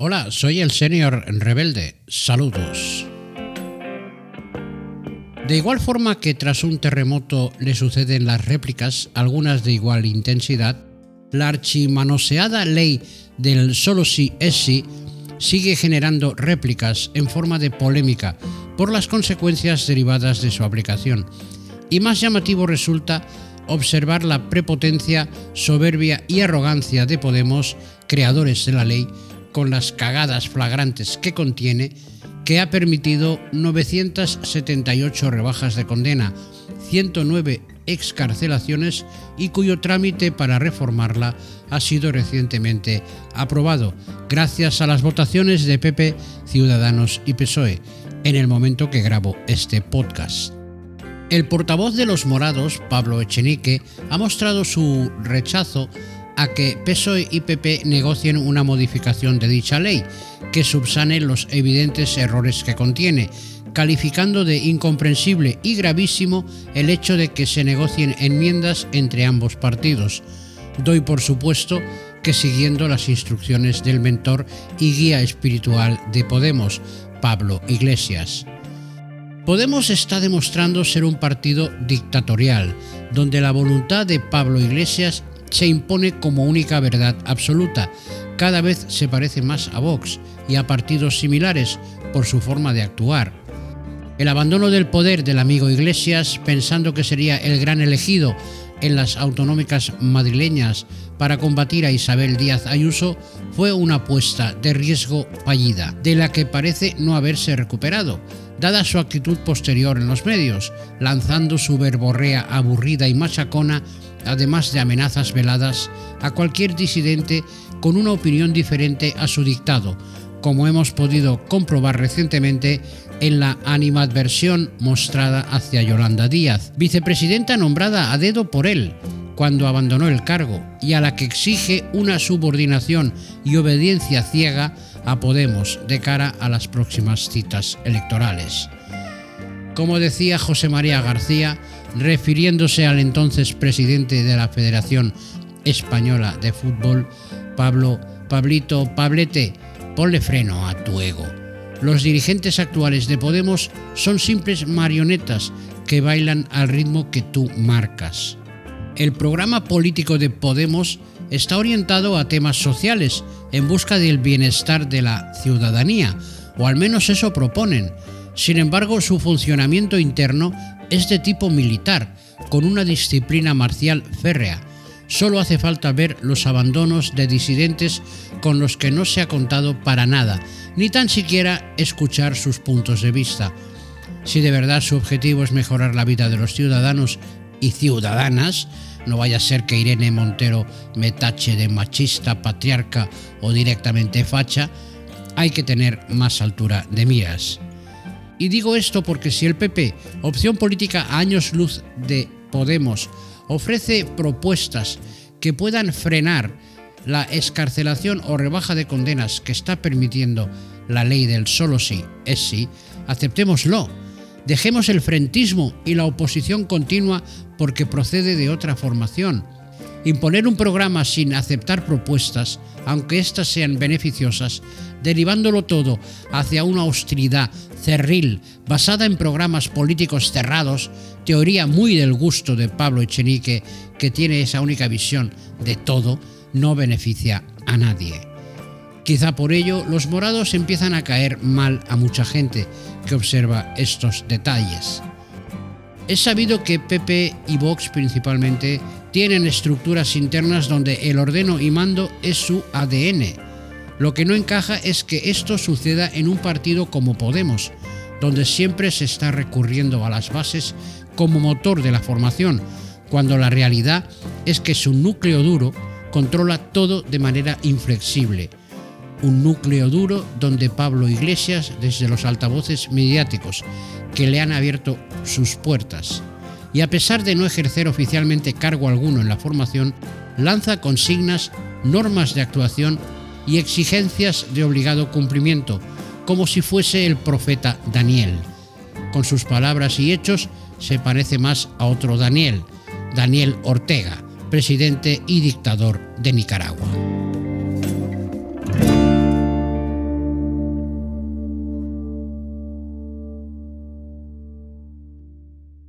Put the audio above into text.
Hola, soy el Senior Rebelde. Saludos. De igual forma que tras un terremoto le suceden las réplicas, algunas de igual intensidad, la archimanoseada ley del solo sí es sí sigue generando réplicas en forma de polémica por las consecuencias derivadas de su aplicación. Y más llamativo resulta observar la prepotencia, soberbia y arrogancia de Podemos, creadores de la ley, con las cagadas flagrantes que contiene, que ha permitido 978 rebajas de condena, 109 excarcelaciones y cuyo trámite para reformarla ha sido recientemente aprobado, gracias a las votaciones de PP, Ciudadanos y PSOE, en el momento que grabo este podcast. El portavoz de los morados, Pablo Echenique, ha mostrado su rechazo a que PSOE y PP negocien una modificación de dicha ley que subsane los evidentes errores que contiene, calificando de incomprensible y gravísimo el hecho de que se negocien enmiendas entre ambos partidos. Doy por supuesto que siguiendo las instrucciones del mentor y guía espiritual de Podemos, Pablo Iglesias. Podemos está demostrando ser un partido dictatorial, donde la voluntad de Pablo Iglesias se impone como única verdad absoluta. Cada vez se parece más a Vox y a partidos similares por su forma de actuar. El abandono del poder del amigo Iglesias, pensando que sería el gran elegido en las autonómicas madrileñas para combatir a Isabel Díaz Ayuso, fue una apuesta de riesgo fallida, de la que parece no haberse recuperado dada su actitud posterior en los medios, lanzando su verborrea aburrida y machacona, además de amenazas veladas a cualquier disidente con una opinión diferente a su dictado, como hemos podido comprobar recientemente en la animadversión mostrada hacia Yolanda Díaz, vicepresidenta nombrada a dedo por él, cuando abandonó el cargo y a la que exige una subordinación y obediencia ciega a Podemos de cara a las próximas citas electorales. Como decía José María García, refiriéndose al entonces presidente de la Federación Española de Fútbol, Pablo, Pablito, Pablete, ponle freno a tu ego. Los dirigentes actuales de Podemos son simples marionetas que bailan al ritmo que tú marcas. El programa político de Podemos está orientado a temas sociales en busca del bienestar de la ciudadanía, o al menos eso proponen. Sin embargo, su funcionamiento interno es de tipo militar, con una disciplina marcial férrea. Solo hace falta ver los abandonos de disidentes con los que no se ha contado para nada, ni tan siquiera escuchar sus puntos de vista. Si de verdad su objetivo es mejorar la vida de los ciudadanos y ciudadanas, no vaya a ser que Irene Montero me tache de machista, patriarca o directamente facha, hay que tener más altura de miras. Y digo esto porque si el PP, opción política a años luz de Podemos, ofrece propuestas que puedan frenar la escarcelación o rebaja de condenas que está permitiendo la ley del solo sí es sí, aceptémoslo Dejemos el frentismo y la oposición continua porque procede de otra formación. Imponer un programa sin aceptar propuestas, aunque éstas sean beneficiosas, derivándolo todo hacia una hostilidad cerril basada en programas políticos cerrados, teoría muy del gusto de Pablo Echenique, que tiene esa única visión de todo, no beneficia a nadie. Quizá por ello los morados empiezan a caer mal a mucha gente que observa estos detalles. Es sabido que PP y Vox principalmente tienen estructuras internas donde el ordeno y mando es su ADN. Lo que no encaja es que esto suceda en un partido como Podemos, donde siempre se está recurriendo a las bases como motor de la formación, cuando la realidad es que su núcleo duro controla todo de manera inflexible un núcleo duro donde Pablo Iglesias, desde los altavoces mediáticos que le han abierto sus puertas, y a pesar de no ejercer oficialmente cargo alguno en la formación, lanza consignas, normas de actuación y exigencias de obligado cumplimiento, como si fuese el profeta Daniel. Con sus palabras y hechos se parece más a otro Daniel, Daniel Ortega, presidente y dictador de Nicaragua.